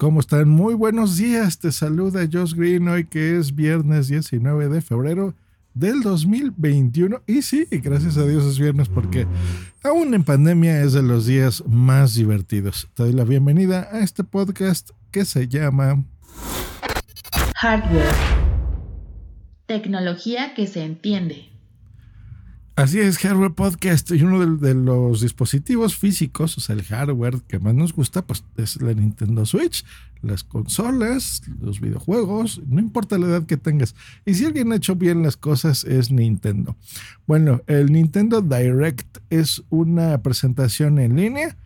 ¿Cómo están? Muy buenos días. Te saluda Josh Green hoy que es viernes 19 de febrero del 2021. Y sí, gracias a Dios es viernes porque aún en pandemia es de los días más divertidos. Te doy la bienvenida a este podcast que se llama Hardware. Tecnología que se entiende. Así es, Hardware Podcast. Y uno de, los dispositivos físicos, o sea, el hardware que más nos gusta, pues es la Nintendo Switch, las consolas, los videojuegos, no importa la edad que tengas. Y si alguien ha hecho bien las cosas, es Nintendo. Bueno, el Nintendo Direct es una presentación en línea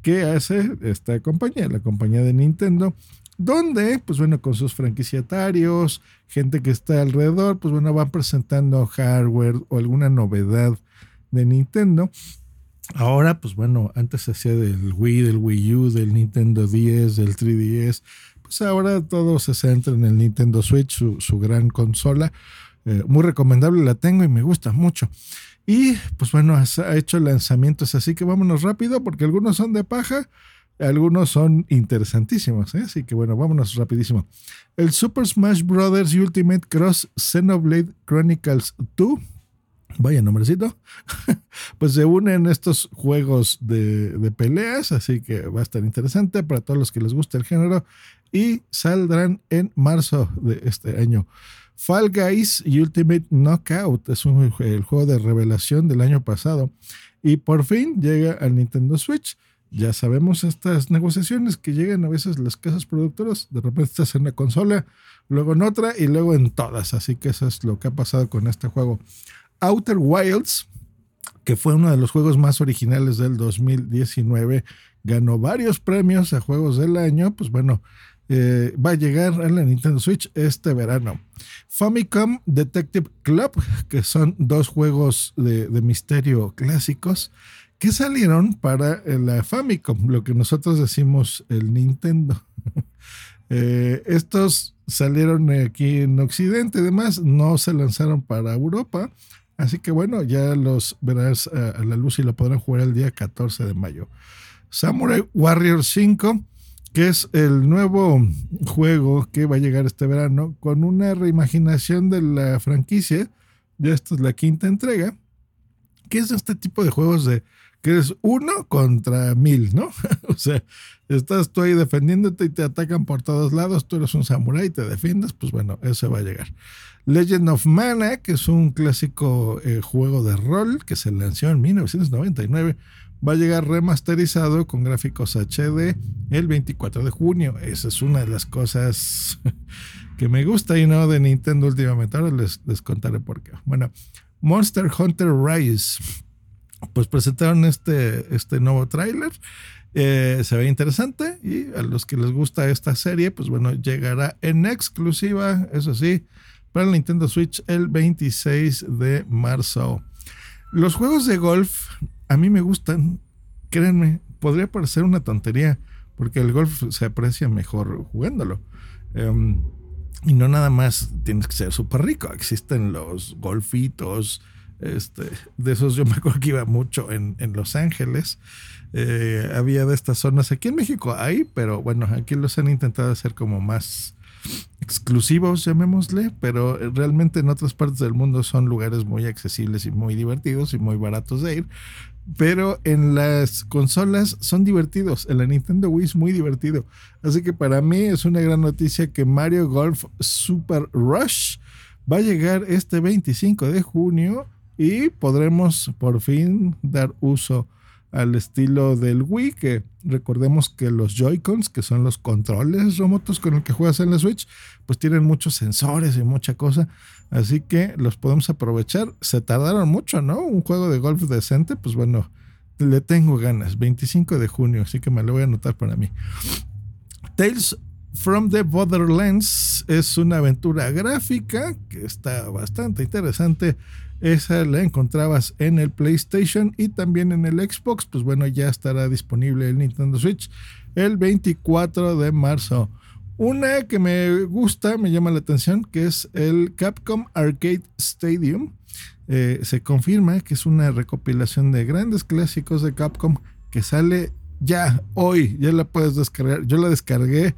que hace esta compañía, la compañía de Nintendo, donde, pues bueno, con sus franquiciatarios, gente que está alrededor, pues bueno, van presentando hardware o alguna novedad de Nintendo. Ahora, pues bueno, antes hacía del Wii, del Wii U, del Nintendo 10, del 3DS. Pues ahora todo se centra en el Nintendo Switch, su, gran consola. Eh, muy recomendable, la tengo y me gusta mucho. Y pues bueno, ha hecho lanzamientos, así que vámonos rápido porque algunos son de paja algunos son interesantísimos, ¿eh? así que bueno, vámonos rapidísimo. El Super Smash Bros. Ultimate Cross Xenoblade Chronicles 2, vaya nombrecito, pues se unen estos juegos de, de, peleas, así que va a estar interesante para todos los que les guste el género y saldrán en marzo de este año. Fall Guys Ultimate Knockout es el juego de revelación del año pasado y por fin llega al Nintendo Switch ya sabemos estas negociaciones que llegan a veces las casas productoras, de repente estás en una consola, luego en otra y luego en todas. Así que eso es lo que ha pasado con este juego. Outer Wilds, que fue uno de los juegos más originales del 2019, ganó varios premios a juegos del año, pues bueno, eh, va a llegar a la Nintendo Switch este verano. Famicom Detective Club, que son dos juegos de, de misterio clásicos que salieron para la Famicom, lo que nosotros decimos el Nintendo. Eh, estos salieron aquí en Occidente, además no se lanzaron para Europa, así que bueno, ya los verás a, la luz y lo podrán jugar el día 14 de mayo. Samurai Warrior 5, que es el nuevo juego que va a llegar este verano con una reimaginación de la franquicia. Ya esta es la quinta entrega, que es este tipo de juegos de que es uno contra mil, ¿no? o sea, estás tú ahí defendiéndote y te atacan por todos lados, tú eres un samurái y te defiendes, pues bueno, eso va a llegar. Legend of Mana, que es un clásico eh, juego de rol que se lanzó en 1999, va a llegar remasterizado con gráficos HD el 24 de junio. Esa es una de las cosas que me gusta y no de Nintendo últimamente. Ahora les, les contaré por qué. Bueno, Monster Hunter Rise pues presentaron este, este nuevo tráiler. Eh, se ve interesante y a los que les gusta esta serie, pues bueno, llegará en exclusiva, eso sí, para el Nintendo Switch el 26 de marzo. Los juegos de golf a mí me gustan, créanme, podría parecer una tontería, porque el golf se aprecia mejor jugándolo. Em, y no nada más tienes que ser súper rico, existen los golfitos, este, de esos yo me acuerdo que iba mucho en, Los Ángeles. Eh, había de estas zonas. Aquí en México hay, pero bueno, aquí los han intentado hacer como más exclusivos, llamémosle, pero realmente en otras partes del mundo son lugares muy accesibles y muy divertidos y muy baratos de ir. Pero en las consolas son divertidos. En la Nintendo Wii es muy divertido. Así que para mí es una gran noticia que Mario Golf Super Rush va a llegar este 25 de junio y podremos por fin dar uso al estilo del Wii, que recordemos que los Joy-Cons, que son los controles remotos con el que juegas en la Switch, pues tienen muchos sensores y mucha cosa, así que los podemos aprovechar. Se tardaron mucho, ¿no? Un juego de golf decente, pues bueno, le tengo ganas. 25 de junio, así que me lo voy a anotar para mí. Tales from the Borderlands es una aventura gráfica que está bastante interesante esa la encontrabas en el PlayStation y también en el Xbox. Pues bueno, ya estará disponible el Nintendo Switch el 24 de marzo. Una que me gusta, me llama la atención, que es el Capcom Arcade Stadium. Eh, se confirma que es una recopilación de grandes clásicos de Capcom que sale ya, hoy, ya la puedes descargar. Yo la descargué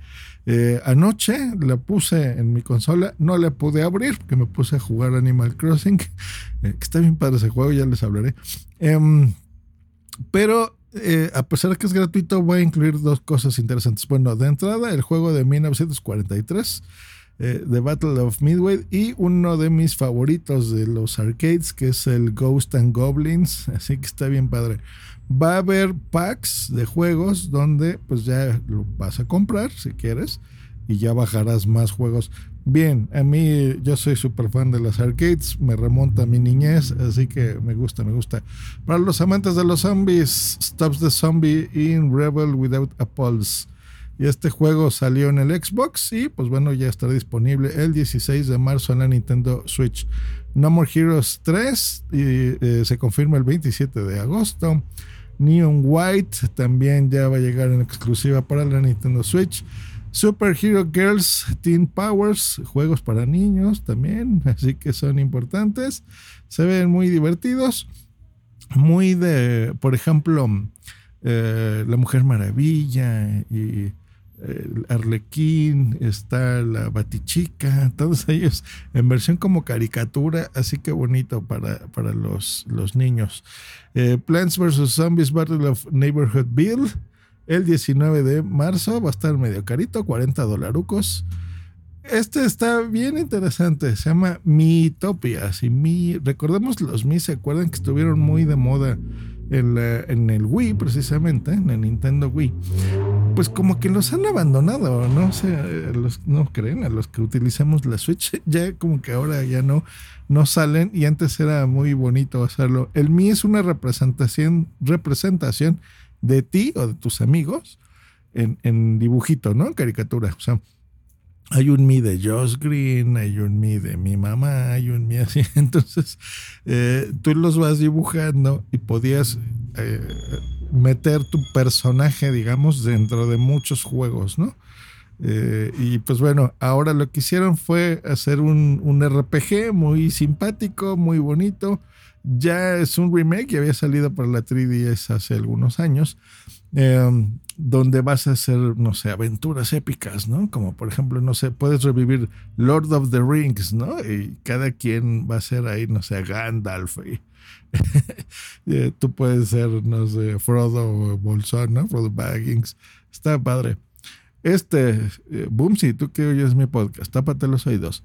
eh, anoche, la puse en mi consola, no la pude abrir porque me puse a jugar Animal Crossing, eh, que está bien padre ese juego, ya les hablaré. Em, pero eh, a pesar de que es gratuito, voy a incluir dos cosas interesantes. Bueno, de entrada, el juego de 1943. The Battle of Midway y uno de mis favoritos de los arcades que es el Ghost and Goblins así que está bien padre va a haber packs de juegos donde pues ya lo vas a comprar si quieres y ya bajarás más juegos. Bien, a mí yo soy súper fan de las arcades, me remonta a mi niñez, así que me gusta, me gusta. Para los amantes de los zombies, Stops the Zombie in Rebel Without a Pulse. Y este juego salió en el Xbox y pues bueno, ya estará disponible el 16 de marzo en la Nintendo Switch. No More Heroes 3 y eh, se confirma el 27 de agosto. Neon White también ya va a llegar en exclusiva para la Nintendo Switch. Super Hero Girls Teen Powers, juegos para niños también, así que son importantes. Se ven muy divertidos. Muy de, por ejemplo, eh, La Mujer Maravilla y el Arlequín, está la Batichica, todos ellos en versión como caricatura, así que bonito para, para los, los niños. Eh, Plants vs. Zombies Battle of Neighborhood Bill, el 19 de marzo, va a estar medio carito, 40 dolarucos. Este está bien interesante, se llama Mitopias y mi, recordemos los Mi, se acuerdan que estuvieron muy de moda en, el Wii, precisamente, en el Nintendo Wii, pues como que los han abandonado, ¿no? sé, los, no creen, a los que utilizamos la Switch, ya como que ahora ya no, no salen y antes era muy bonito hacerlo. El Mi es una representación, representación de ti o de tus amigos en, en dibujito, ¿no? Caricatura. O sea, hay un mi de Josh Green, hay un mi de mi mamá, hay un mi así. Entonces, eh, tú los vas dibujando y podías eh, meter tu personaje, digamos, dentro de muchos juegos, ¿no? Eh, y pues bueno, ahora lo que hicieron fue hacer un, un RPG muy simpático, muy bonito. Ya es un remake y había salido para la 3DS hace algunos años. Eh, donde vas a hacer, no sé, aventuras épicas, ¿no? Como por ejemplo, no sé, puedes revivir Lord of the Rings, ¿no? Y cada quien va a ser ahí, no sé, Gandalf. Y, eh, tú puedes ser, no sé, Frodo Bolsón, ¿no? Frodo Baggins. Está padre. Este, eh, Boom, si tú que oyes mi podcast, tápate los oídos.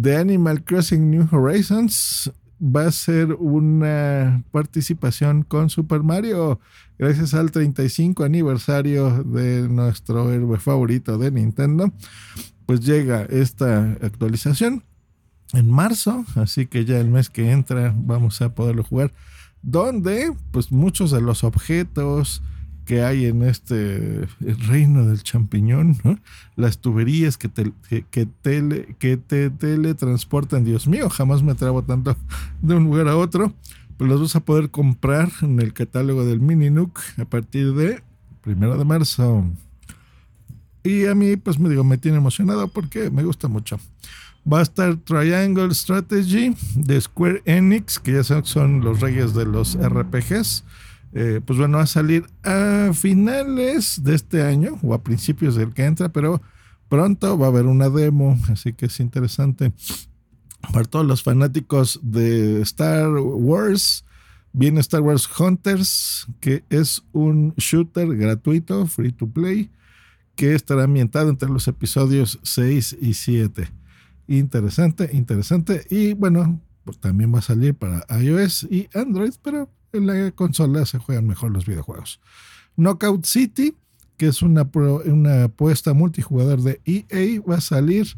The Animal Crossing New Horizons va a ser una participación con Super Mario gracias al 35 aniversario de nuestro héroe favorito de Nintendo, pues llega esta actualización en marzo, así que ya el mes que entra vamos a poderlo jugar, donde pues muchos de los objetos que hay en este reino del champiñón, las tuberías que te, que, tele, que te teletransportan, Dios mío, jamás me trabo tanto de un lugar a otro pues los vas a poder comprar en el catálogo del Mini Nook a partir de primero de marzo. Y a mí, pues me digo, me tiene emocionado porque me gusta mucho. Va a estar Triangle Strategy de Square Enix, que ya son, los reyes de los RPGs. Eh, pues bueno, va a salir a finales de este año o a principios del que entra, pero pronto va a haber una demo, así que es interesante para todos los fanáticos de Star Wars, viene Star Wars Hunters, que es un shooter gratuito, free to play, que estará ambientado entre los episodios 6 y 7. Interesante, interesante. Y bueno, pues también va a salir para iOS y Android, pero en la consola se juegan mejor los videojuegos. Knockout City, que es una, una apuesta multijugador de EA, va a salir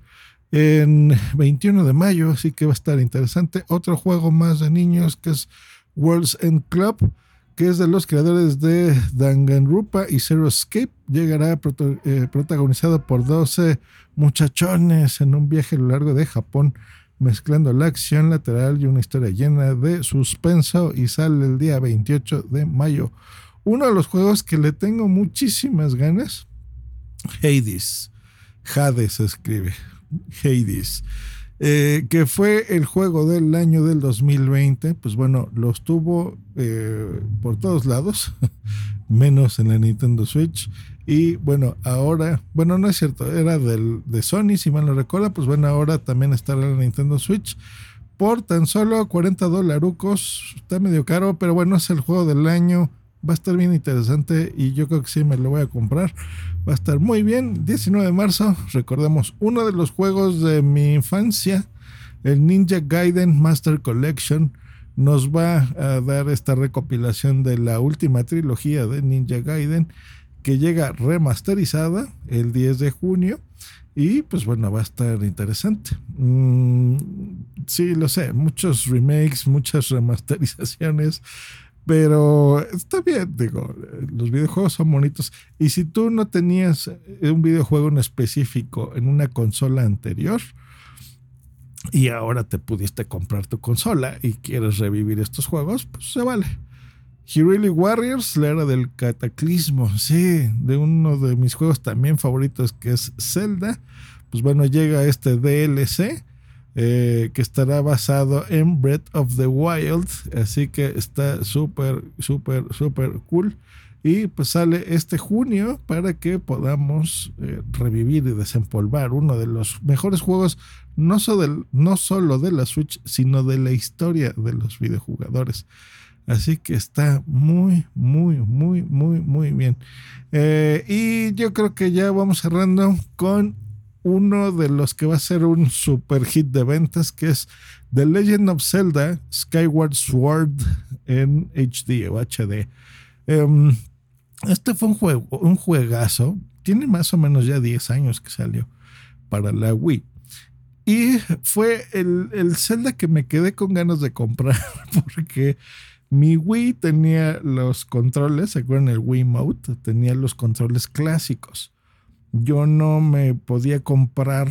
en 21 de mayo, así que va a estar interesante. Otro juego más de niños que es World's End Club, que es de los creadores de Danganronpa y Zero Escape. Llegará eh, protagonizado por 12 muchachones en un viaje a lo largo de Japón, mezclando la acción lateral y una historia llena de suspenso y sale el día 28 de mayo. Uno de los juegos que le tengo muchísimas ganas, Hades. Hades escribe. Hades, eh, que fue el juego del año del 2020, pues bueno, los tuvo eh, por todos lados. menos en la Nintendo Switch. Y bueno, ahora, bueno, no es cierto, era del, de Sony, si mal no recuerdo, pues bueno, ahora también está la Nintendo Switch por tan solo 40 dolarucos. Está medio caro, pero bueno, es el juego del año. Va a estar bien interesante y yo creo que sí me lo voy a comprar. Va a estar muy bien. 19 de marzo, recordemos, uno de los juegos de mi infancia, el Ninja Gaiden Master Collection, nos va a dar esta recopilación de la última trilogía de Ninja Gaiden que llega remasterizada el 10 de junio. Y pues bueno, va a estar interesante. Mm, sí, lo sé, muchos remakes, muchas remasterizaciones, pero está bien, digo, los videojuegos son bonitos. Y si tú no tenías un videojuego en específico en una consola anterior, y ahora te pudiste comprar tu consola y quieres revivir estos juegos, pues se vale. Really Warriors, la era del cataclismo, sí, de uno de mis juegos también favoritos que es Zelda. Pues bueno, llega este DLC eh, que estará basado en Breath of the Wild, así que está súper, súper, súper cool. Y pues sale este junio para que podamos eh, revivir y desempolvar uno de los mejores juegos, no, no solo de la Switch, sino de la historia de los videojugadores. Así que está muy, muy, muy, muy, muy bien. Eh, y yo creo que ya vamos cerrando con uno de los que va a ser un super hit de ventas, que es The Legend of Zelda Skyward Sword en HD o HD. Em, este fue un juego, un juegazo. Tiene más o menos ya 10 años que salió para la Wii. Y fue el, el Zelda que me quedé con ganas de comprar porque mi Wii tenía los controles, ¿se acuerdan el Wii Mode? Tenía los controles clásicos. Yo no me podía comprar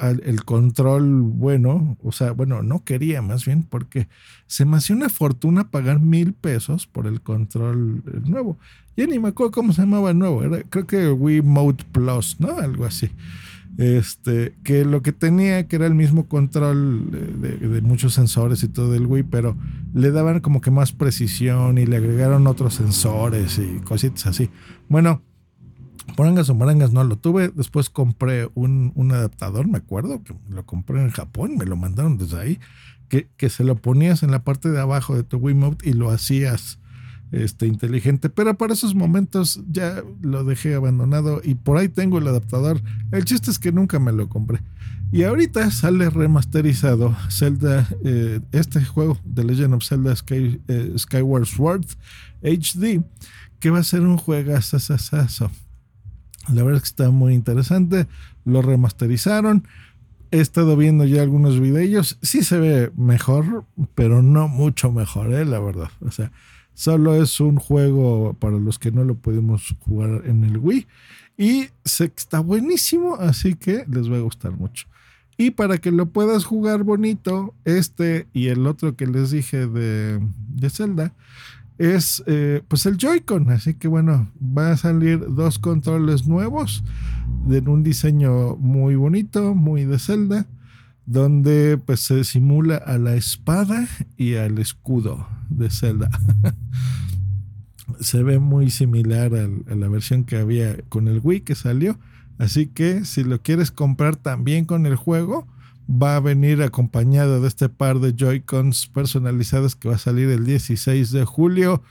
el control bueno, o sea, bueno, no quería más bien porque se me hacía una fortuna pagar mil pesos por el control nuevo. Ya ni me acuerdo cómo se llamaba el nuevo, era, creo que Wii Mode Plus, ¿no? Algo así. Este, que lo que tenía, que era el mismo control de, muchos sensores y todo el Wii, pero le daban como que más precisión y le agregaron otros sensores y cositas así. Bueno, porangas o marangas no lo tuve. Después compré un, adaptador, me acuerdo, que lo compré en Japón, me lo mandaron desde ahí, que, que se lo ponías en la parte de abajo de tu Wiimote y lo hacías este, inteligente, pero para esos momentos ya lo dejé abandonado y por ahí tengo el adaptador. El chiste es que nunca me lo compré. Y ahorita sale remasterizado Zelda, eh, este juego de Legend of Zelda eh, Skyward Sword HD, que va a ser un juegazo. La verdad es que está muy interesante. Lo remasterizaron. He estado viendo ya algunos videos. Sí se ve mejor, pero no mucho mejor, ¿eh? la verdad. O sea, Solo es un juego para los que no lo podemos jugar en el Wii. Y está buenísimo, así que les va a gustar mucho. Y para que lo puedas jugar bonito, este y el otro que les dije de, de Zelda, es eh, pues el Joy-Con. Así que bueno, va a salir dos controles nuevos de un diseño muy bonito, muy de Zelda donde pues se simula a la espada y al escudo de Zelda. se ve muy similar a la versión que había con el Wii que salió. Así que si lo quieres comprar también con el juego, va a venir acompañado de este par de Joy-Cons personalizados que va a salir el 16 de julio.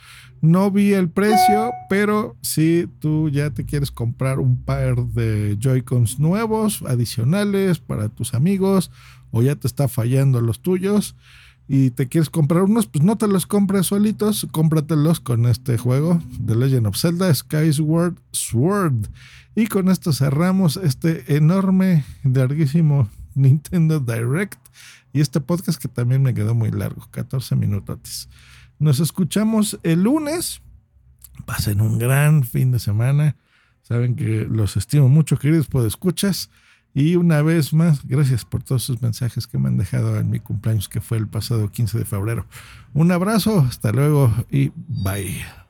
No vi el precio, pero si tú ya te quieres comprar un par de Joy-Cons nuevos, adicionales para tus amigos, o ya te está fallando los tuyos y te quieres comprar unos, pues no te los compres solitos, cómpratelos con este juego The Legend of Zelda Skyward Sword. Y con esto cerramos este enorme, larguísimo Nintendo Direct y este podcast que también me quedó muy largo, 14 minutos. Nos escuchamos el lunes. Pasen un gran fin de semana. Saben que los estimo mucho, queridos escuchas. Y una vez más, gracias por todos sus mensajes que me han dejado en mi cumpleaños, que fue el pasado 15 de febrero. Un abrazo, hasta luego y bye.